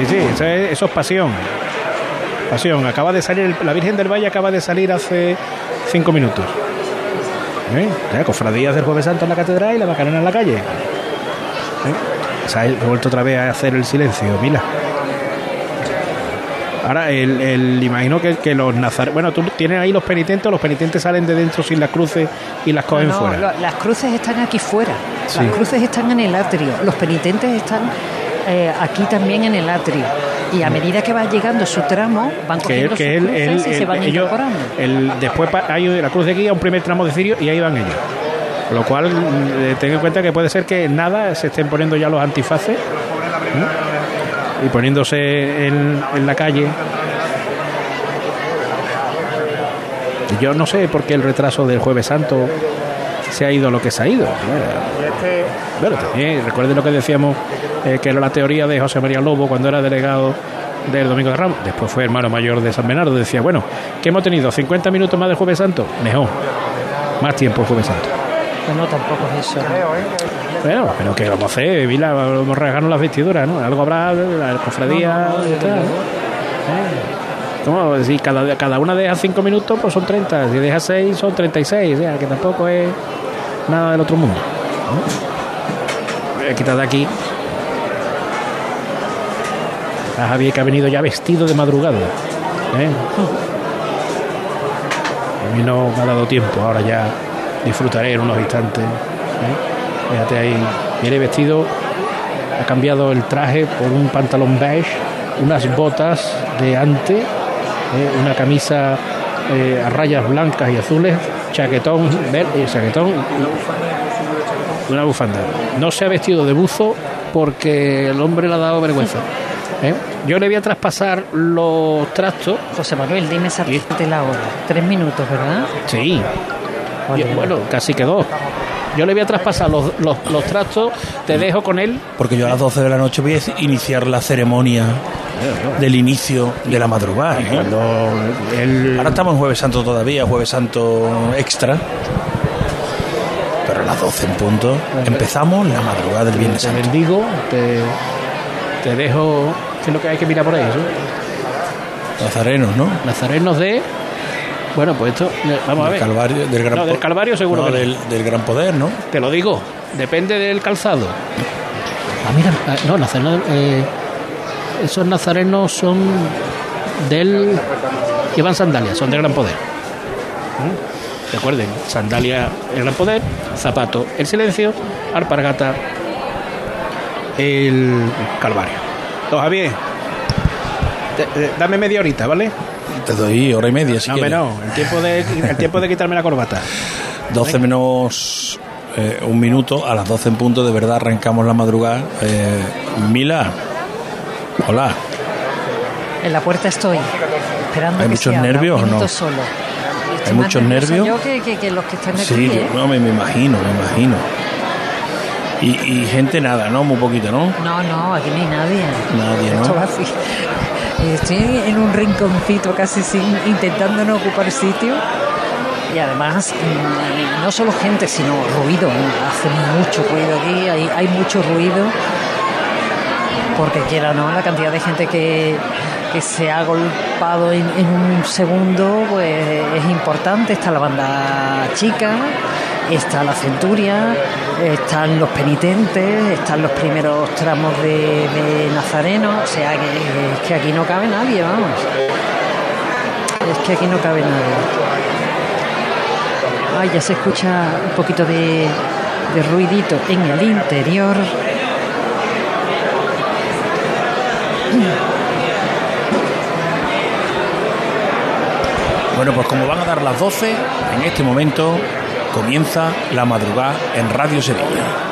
Sí, sí, eso es, eso es pasión. Pasión. Acaba de salir, la Virgen del Valle acaba de salir hace cinco minutos. ¿Eh? Ya, cofradías del Jueves Santo en la catedral y la Macarena en la calle. ¿Eh? Se ha vuelto otra vez a hacer el silencio, mira. Ahora, el, el- imagino que, que los nazarenos. Bueno, tú tienes ahí los penitentes, los penitentes salen de dentro sin las cruces y las cogen No, fuera. lo- las cruces están aquí fuera. Sí. Las cruces están en el atrio. Los penitentes están eh, aquí también en el atrio. Y a medida que va llegando su tramo, van que cogiendo que sus él, cruces y se van ellos- incorporando. el- después hay la cruz de aquí a un primer tramo de cirio y ahí van ellos. Lo cual, mm, eh, ten en cuenta que puede ser que nada se estén poniendo ya los antifaces ¿eh? y poniéndose en, en la calle. Yo no sé por qué el retraso del Jueves Santo se ha ido lo que se ha ido. Bueno, también recuerden lo que decíamos, eh, que era la teoría de José María Lobo cuando era delegado del Domingo de Ramos. Después fue hermano mayor de San Bernardo. Decía, bueno, ¿qué hemos tenido? ¿50 minutos más de Jueves Santo? Mejor. Más tiempo el Jueves Santo. No, no, tampoco es eso. Bueno, pero ¿qué vamos a hacer? Vila, vamos a regarnos las vestiduras, ¿no? Algo habrá, la cofradía y tal. Eh, ¿Cómo? Si cada, cada una deja 5 minutos, pues son 30. Si deja 6, son 36. O sea, que tampoco es nada del otro mundo. ¿no? Voy a quitar aquí. A Javier que ha venido ya vestido de madrugada. ¿eh? A mí no me ha dado tiempo, ahora ya disfrutaré en unos instantes. ¿eh? Fíjate ahí, viene vestido, ha cambiado el traje por un pantalón beige, unas botas de ante, ¿eh? una camisa eh, a rayas blancas y azules, chaquetón verde, chaquetón y una bufanda. No se ha vestido de buzo porque el hombre le ha dado vergüenza. ¿eh? Yo le voy a traspasar los trastos. José Manuel, dime exactamente la hora. Tres minutos, ¿verdad? Sí. Yo- bueno, casi que dos. Yo le voy a traspasar los, los, los trastos, te dejo con él. Porque yo a las 12 de la noche voy a iniciar la ceremonia del inicio de la madrugada. ¿eh? Ahora estamos en Jueves Santo todavía, Jueves Santo extra. Pero a las 12 en punto empezamos la madrugada del Viernes Te Santo. bendigo, te, te dejo. ¿Qué es lo que hay que mirar por ahí? eso? Nazarenos, ¿no? Nazarenos de. Bueno, pues esto. Vamos a Del ver. Calvario, del gran No, del po- Calvario seguro no, que no. del, del gran poder, ¿no? Te lo digo, depende del calzado. Ah, mira, ah, no, nazarenos, eh, esos nazarenos son del. llevan sandalias, son del gran poder. ¿Mm? Recuerden, sandalia el gran poder, zapato el silencio, alpargata el calvario. Don Javier, te- eh, dame media horita, ¿vale? Te doy hora y media, si no, quieres. no, el tiempo, de, el tiempo de quitarme la corbata. 12 menos eh, un minuto, a las 12 en punto, de verdad arrancamos la madrugada. Eh, Mila, hola. En la puerta estoy, esperando ¿Hay que muchos se abra, nervios un o no? solo. ¿Hay muchos nervios? Yo que, que- que los que están aquí, Sí, ¿eh? yo no, me, me imagino, me imagino. Y, y gente nada, ¿no? Muy poquito, ¿no? No, no, aquí no hay nadie. Nadie, ¿no? Esto va así. Estoy en un rinconcito casi sin, intentando no ocupar sitio. Y además, mm, no solo gente, sino ruido. Hace mucho ruido aquí, hay, hay mucho ruido. Porque quiera no, la cantidad de gente que, que se ha agolpado en, un segundo, pues es importante. Está la banda chica, está la centuria, están los penitentes, están los primeros tramos de, de Nazareno, o sea que, que aquí no cabe nadie, vamos. es que aquí no cabe nadie. Ay, ya se escucha un poquito de, de ruidito en el interior. Bueno, pues como van a dar las 12, en este momento comienza la madrugada en Radio Sevilla.